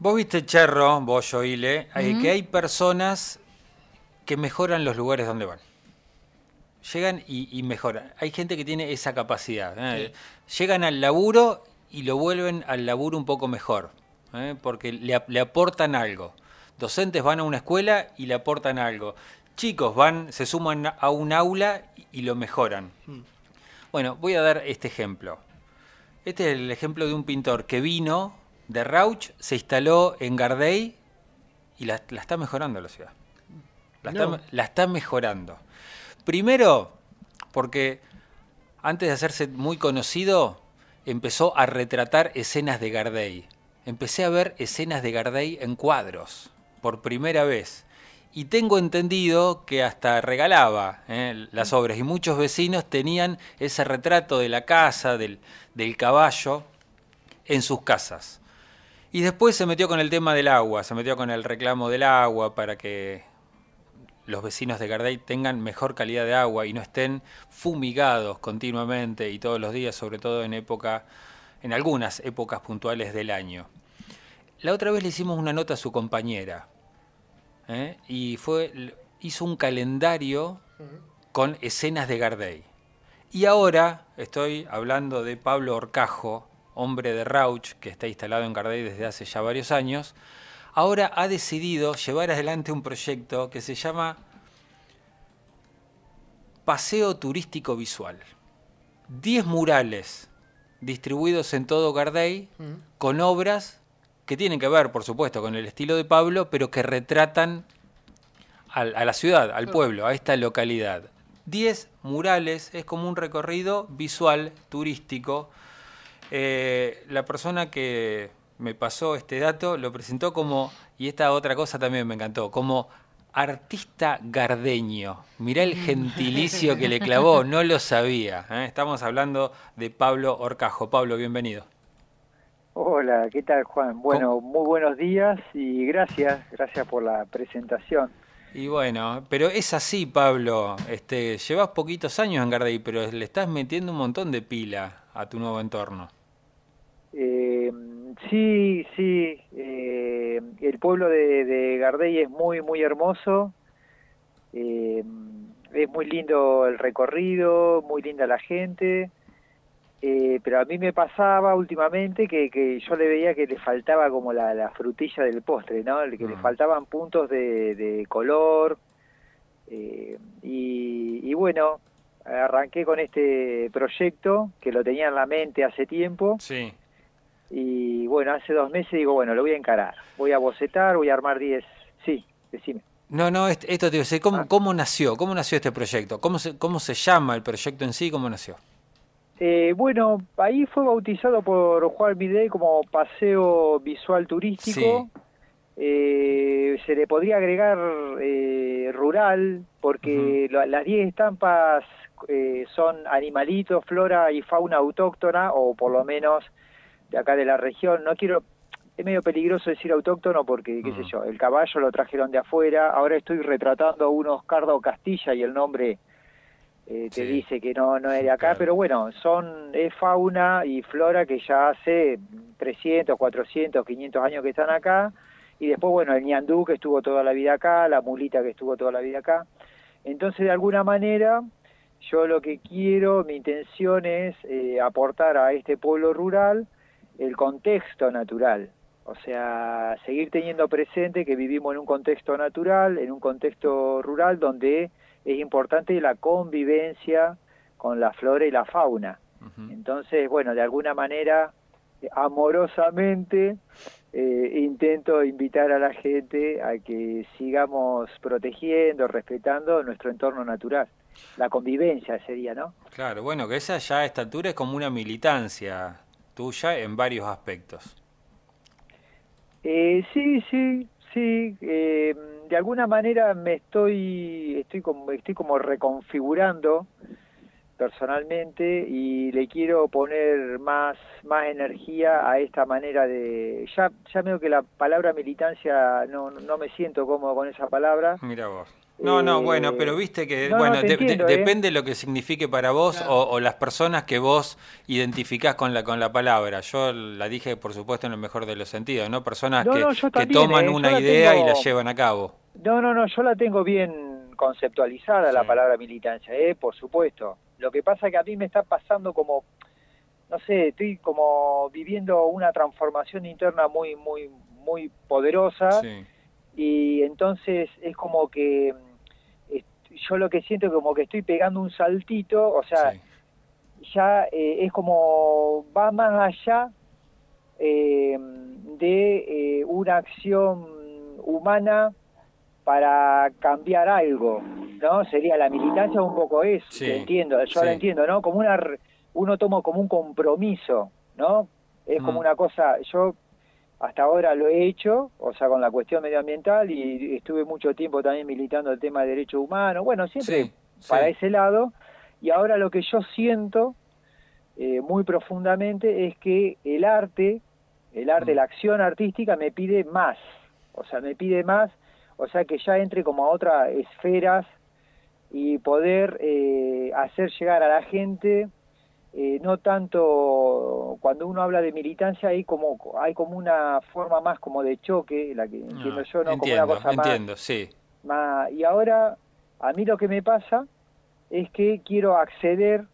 Vos viste, Cherro, vos, Joile, eh, que hay personas que mejoran los lugares donde van. Llegan y, mejoran. Hay gente que tiene esa capacidad. ¿eh? Llegan al laburo y lo vuelven al laburo un poco mejor, ¿eh? porque le, aportan algo. Docentes van a una escuela y le aportan algo. Chicos van, se suman a un aula y, lo mejoran. Mm. Bueno, voy a dar este ejemplo. Este es el ejemplo de un pintor que vino de Rauch, se instaló en Gardey y la, está mejorando la ciudad. La, está, mejorando. Primero, porque antes de hacerse muy conocido, empezó a retratar escenas de Gardey. Empecé a ver escenas de Gardey en cuadros, por primera vez. Y tengo entendido que hasta regalaba eh, las obras y muchos vecinos tenían ese retrato de la casa, del, del caballo, en sus casas. Y después se metió con el tema del agua, se metió con el reclamo del agua para que los vecinos de Gardey tengan mejor calidad de agua y no estén fumigados continuamente y todos los días, sobre todo en época, en algunas épocas puntuales del año. La otra vez le hicimos una nota a su compañera ¿eh? y fue hizo un calendario con escenas de Gardey. Y ahora estoy hablando de Pablo Orcajo, hombre de Rauch, que está instalado en Gardey desde hace ya varios años, ahora ha decidido llevar adelante un proyecto que se llama Paseo Turístico Visual. Diez murales distribuidos en todo Gardey con obras que tienen que ver, por supuesto, con el estilo de Pablo, pero que retratan a la ciudad, al pueblo, a esta localidad. Diez murales es como un recorrido visual, turístico. Eh, la persona que me pasó este dato, lo presentó como, y esta otra cosa también me encantó, como artista gardeño. Mirá el gentilicio que le clavó, no lo sabía. ¿eh? Estamos hablando de Pablo Orcajo. Pablo, bienvenido. Hola, ¿qué tal Juan? Bueno, muy buenos días y gracias, gracias por la presentación. Y bueno, pero es así, Pablo. Este, llevas poquitos años en Gardey, pero le estás metiendo un montón de pila a tu nuevo entorno. Eh, Sí, sí. Eh, el pueblo de, de, Gardey es muy, muy hermoso. Eh, es muy lindo el recorrido, muy linda la gente. Eh, pero a mí me pasaba últimamente que, que, yo le veía que le faltaba como la, la frutilla del postre, ¿no? Que le mm. faltaban puntos de, de color. y, y bueno, arranqué con este proyecto que lo tenía en la mente hace tiempo. Sí y bueno, hace dos meses digo, bueno, lo voy a encarar. Voy a bocetar, voy a armar 10. Sí, decime. No, no, esto te digo, ¿cómo, ah. ¿cómo nació? ¿Cómo nació este proyecto? ¿Cómo se, ¿Cómo se llama el proyecto en sí? ¿Cómo nació? Eh, bueno, ahí fue bautizado por Juan Midey como Paseo Visual Turístico. Eh, se le podría agregar eh, rural, porque las 10 estampas son animalitos, flora y fauna autóctona, o por lo menos de acá de la región. No quiero, es medio peligroso decir autóctono porque, qué sé yo, el caballo lo trajeron de afuera. Ahora estoy retratando a un Oscardo Castilla y el nombre eh, te dice que no, no es de acá, pero bueno, son, es fauna y flora que ya hace 300, 400, 500 años que están acá. Y después, bueno, el ñandú que estuvo toda la vida acá, la mulita que estuvo toda la vida acá. Entonces, de alguna manera, yo lo que quiero, mi intención es eh, aportar a este pueblo rural el contexto natural, o sea, seguir teniendo presente que vivimos en un contexto natural, en un contexto rural donde es importante la convivencia con la flora y la fauna. Entonces, bueno, de alguna manera, amorosamente, eh, intento invitar a la gente a que sigamos protegiendo, respetando nuestro entorno natural. La convivencia sería, ¿no? Claro, bueno, que esa ya a esta altura es como una militancia tuya en varios aspectos. Eh, sí, sí, sí. Eh, de alguna manera me estoy, estoy como, estoy como reconfigurando personalmente y le quiero poner más más energía a esta manera de ya ya veo que la palabra militancia no no me siento cómodo con esa palabra mira vos no, no, bueno, pero viste que, bueno, ¿eh? depende lo que signifique para vos o, las personas que vos identificás con la, con la palabra. Yo la dije, por supuesto, en el mejor de los sentidos, ¿no? Personas que, que, toman ¿eh? una idea y la llevan a cabo. No, no, no, yo la tengo bien conceptualizada la palabra militancia, ¿eh? Por supuesto. Lo que pasa es que a mí me está pasando como, no sé, estoy como viviendo una transformación interna muy, muy, muy poderosa. Y entonces es como que yo lo que siento es como que estoy pegando un saltito, o sea, ya eh, es como va más allá eh, de eh, una acción humana para cambiar algo, ¿no? Sería la militancia un poco eso, entiendo, yo lo entiendo, ¿no? Como una, uno toma como un compromiso, ¿no? Es como mm. una cosa, yo hasta ahora lo he hecho, o sea, con la cuestión medioambiental y estuve mucho tiempo también militando el tema de derechos humanos, bueno, siempre para ese lado, y ahora lo que yo siento eh, muy profundamente es que el arte, el arte, mm. la acción artística me pide más, o sea, me pide más, o sea, que ya entre como a otras esferas y poder eh, hacer llegar a la gente eh, no tanto cuando uno habla de militancia hay como hay como una forma más como de choque la que entiendo yo no entiendo, como una cosa entiendo, sí. más y ahora a mí lo que me pasa es que quiero acceder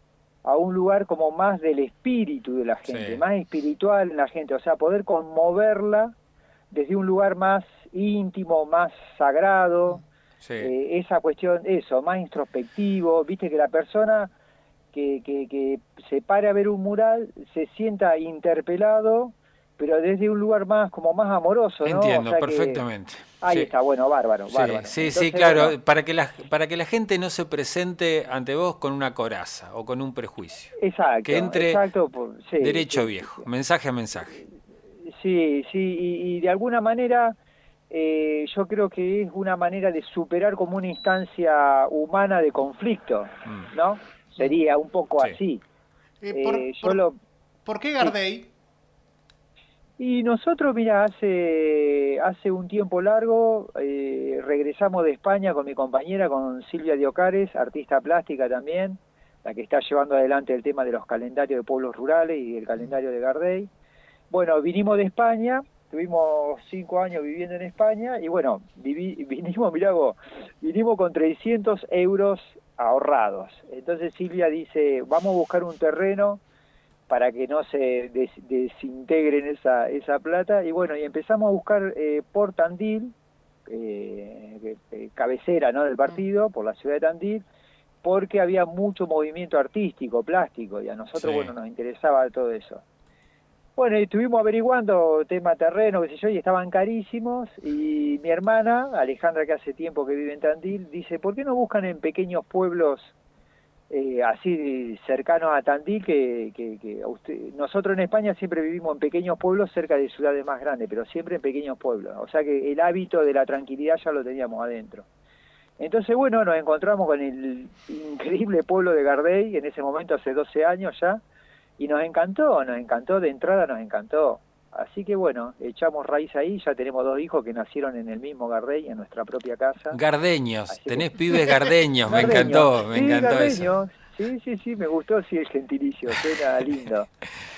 a un lugar como más del espíritu de la gente más espiritual en la gente o sea poder conmoverla desde un lugar más íntimo más sagrado eh, esa cuestión eso más introspectivo viste que la persona que, se pare a ver un mural, se sienta interpelado, pero desde un lugar más como más amoroso, ¿no? Entiendo, perfectamente. ahí está, bueno, bárbaro, bárbaro. Sí, sí, claro, para que la para que la gente no se presente ante vos con una coraza o con un prejuicio. Exacto. Que entre derecho viejo, mensaje a mensaje. Sí, sí, y, de alguna manera eh, yo creo que es una manera de superar como una instancia humana de conflicto, mm. ¿no? sería un poco así. Eh, por, eh, por, qué Gardey? Y nosotros, mira, hace, hace un tiempo largo eh, regresamos de España con mi compañera, con Silvia Diocares, artista plástica también, la que está llevando adelante el tema de los calendarios de pueblos rurales y el calendario de Gardey. Bueno, vinimos de España, tuvimos cinco años viviendo en España y bueno, vinimos, mirá vos, vinimos con 300 euros ahorrados. Entonces Silvia dice, vamos a buscar un terreno para que no se desintegren esa, esa plata. Y bueno, y empezamos a buscar eh, por Tandil, eh, eh, cabecera ¿no? del partido, por la ciudad de Tandil, porque había mucho movimiento artístico, plástico, y a nosotros, bueno, nos interesaba todo eso. Bueno, estuvimos averiguando tema terreno, qué sé yo, y estaban carísimos. Y mi hermana, Alejandra, que hace tiempo que vive en Tandil, dice, ¿por qué no buscan en pequeños pueblos eh, así cercanos a Tandil? Que, que, usted, nosotros en España siempre vivimos en pequeños pueblos cerca de ciudades más grandes, pero siempre en pequeños pueblos. O sea que el hábito de la tranquilidad ya lo teníamos adentro. Entonces, bueno, nos encontramos con el increíble pueblo de Gardey, en ese momento hace 12 años ya, y nos encantó, nos encantó, de entrada nos encantó. Así que bueno, echamos raíz ahí, ya tenemos dos hijos que nacieron en el mismo Gardey, en nuestra propia casa. Gardeños, tenés pibes gardeños, me encantó, me encantó eso. Sí, sí, sí, me gustó, sí, el gentilicio, suena lindo.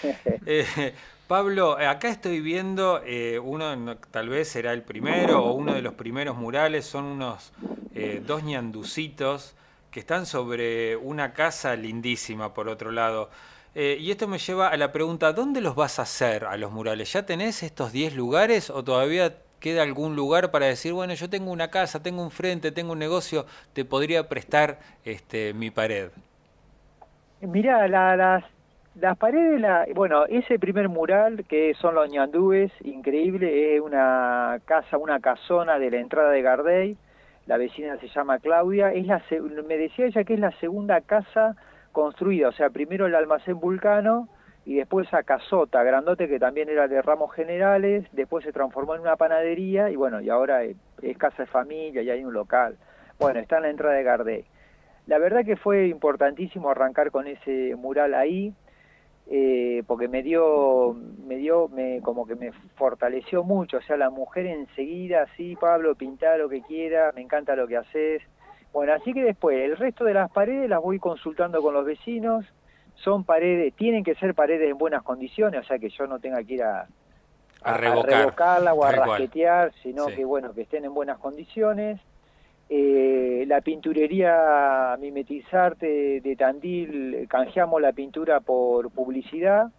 eh, Pablo, acá estoy viendo eh, uno, tal vez será el primero o uno de los primeros murales, son unos eh, dos ñanducitos que están sobre una casa lindísima, por otro lado. Eh, y esto me lleva a la pregunta, ¿dónde los vas a hacer a los murales? ¿Ya tenés estos 10 lugares o todavía queda algún lugar para decir, bueno, yo tengo una casa, tengo un frente, tengo un negocio, te podría prestar este, mi pared? Mira, las, las paredes, la, bueno, ese primer mural que son los ñandúes, increíble, es una casa, una casona de la entrada de Gardey, la vecina se llama Claudia, es la, me decía ella que es la segunda casa construida, o sea, primero el almacén Vulcano y después a Casota, grandote que también era de ramos generales, después se transformó en una panadería y bueno, y ahora es, casa de familia y hay un local. Bueno, está en la entrada de Gardé. la verdad que fue importantísimo arrancar con ese mural ahí, eh, porque me dio, me dio, me, como que me fortaleció mucho, o sea, la mujer enseguida, sí, Pablo, pinta lo que quiera, me encanta lo que haces. Bueno, así que después, el resto de las paredes las voy consultando con los vecinos, son paredes, tienen que ser paredes en buenas condiciones, o sea, que yo no tenga que ir a, a, revocarla o a rasquetear, sino que, bueno, que estén en buenas condiciones. Eh, la pinturería Mimetizarte de Tandil, canjeamos la pintura por publicidad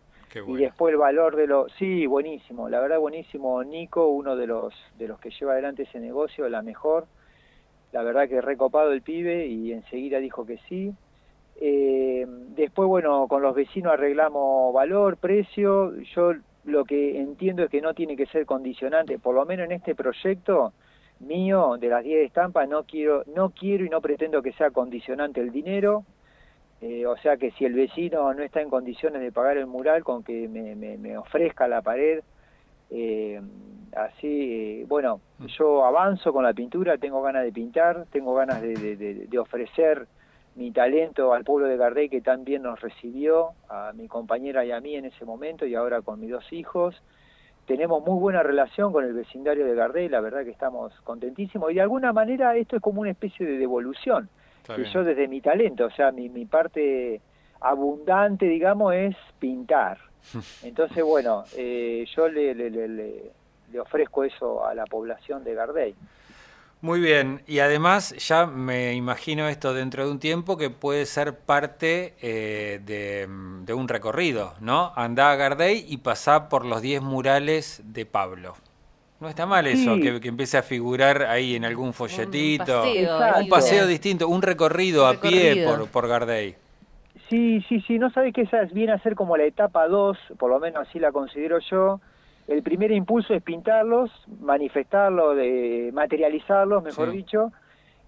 y después el valor de los... Sí, buenísimo, la verdad buenísimo. Nico, uno de los, de los que lleva adelante ese negocio, la mejor. La verdad que recopado el pibe y enseguida dijo que sí. Eh, después, bueno, con los vecinos arreglamos valor, precio. Yo lo que entiendo es que no tiene que ser condicionante, por lo menos en este proyecto mío de las 10 estampas no quiero no quiero y no pretendo que sea condicionante el dinero eh, o sea que si el vecino no está en condiciones de pagar el mural con que me, me, ofrezca la pared eh, así bueno mm. yo avanzo con la pintura tengo ganas de pintar tengo ganas de, de, ofrecer mi talento al pueblo de Gardey que tan bien nos recibió a mi compañera y a mí en ese momento y ahora con mis dos hijos tenemos muy buena relación con el vecindario de Gardel, la verdad que estamos contentísimos y de alguna manera esto es como una especie de devolución. que yo desde mi talento, o sea, mi, mi parte abundante, digamos, es pintar. Entonces, bueno, eh, yo le, le, le, le, ofrezco eso a la población de Gardey. Muy bien, y además ya me imagino esto dentro de un tiempo que puede ser parte eh, de, un recorrido, ¿no? Andá a Gardey y pasá por los 10 murales de Pablo. No está mal eso, que, empiece a figurar ahí en algún folletito. Un paseo, distinto, un recorrido, a pie por, por Gardey. Sí, sí, sí, no sabes que esa viene a ser como la etapa 2, por lo menos así la considero yo, el primer impulso es pintarlos, manifestarlos, de, materializarlos, mejor dicho,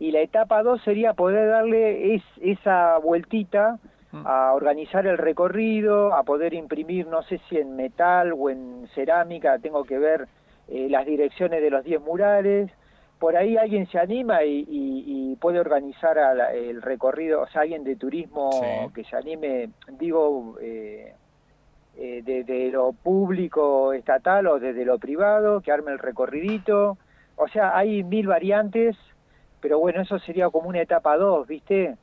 y la etapa dos sería poder darle esa vueltita mm. a organizar el recorrido, a poder imprimir, no sé si en metal o en cerámica, tengo que ver eh, las direcciones de los 10 murales. Por ahí alguien se anima y, puede organizar el recorrido, o sea, alguien de turismo que se anime, digo, eh, eh, desde lo público estatal o desde lo privado, que arme el recorridito. O sea, hay mil variantes, pero bueno, eso sería como una etapa 2, ¿viste?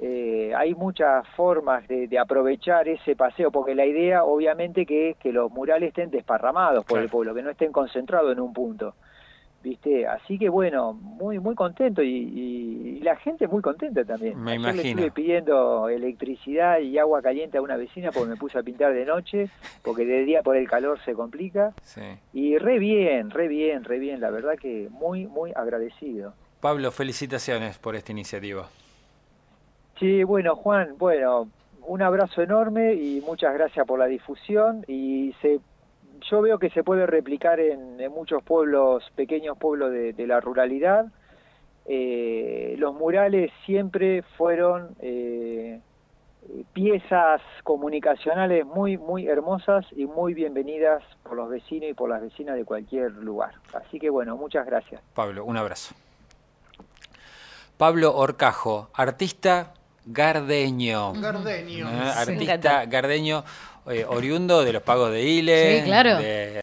Eh, hay muchas formas de, aprovechar ese paseo, porque la idea obviamente que es que los murales estén desparramados por el pueblo, que no estén concentrados en un punto. ¿Viste? Así que bueno, muy muy contento y, la gente muy contenta también. Me imagino. le estuve pidiendo electricidad y agua caliente a una vecina porque me puse a pintar de noche, porque de día por el calor se complica. Y re bien, re bien, re bien, la verdad que muy, muy agradecido. Pablo, felicitaciones por esta iniciativa. Sí, bueno, Juan, bueno, un abrazo enorme y muchas gracias por la difusión y se yo veo que se puede replicar en, muchos pueblos, pequeños pueblos de, la ruralidad. Eh, los murales siempre fueron eh, piezas comunicacionales muy, muy hermosas y muy bienvenidas por los vecinos y por las vecinas de cualquier lugar. Así que bueno, muchas gracias. Pablo, un abrazo. Pablo Orcajo, artista gardeño. Gardeño. artista gardeño. Eh, oriundo de los pagos de Ile. Sí, claro.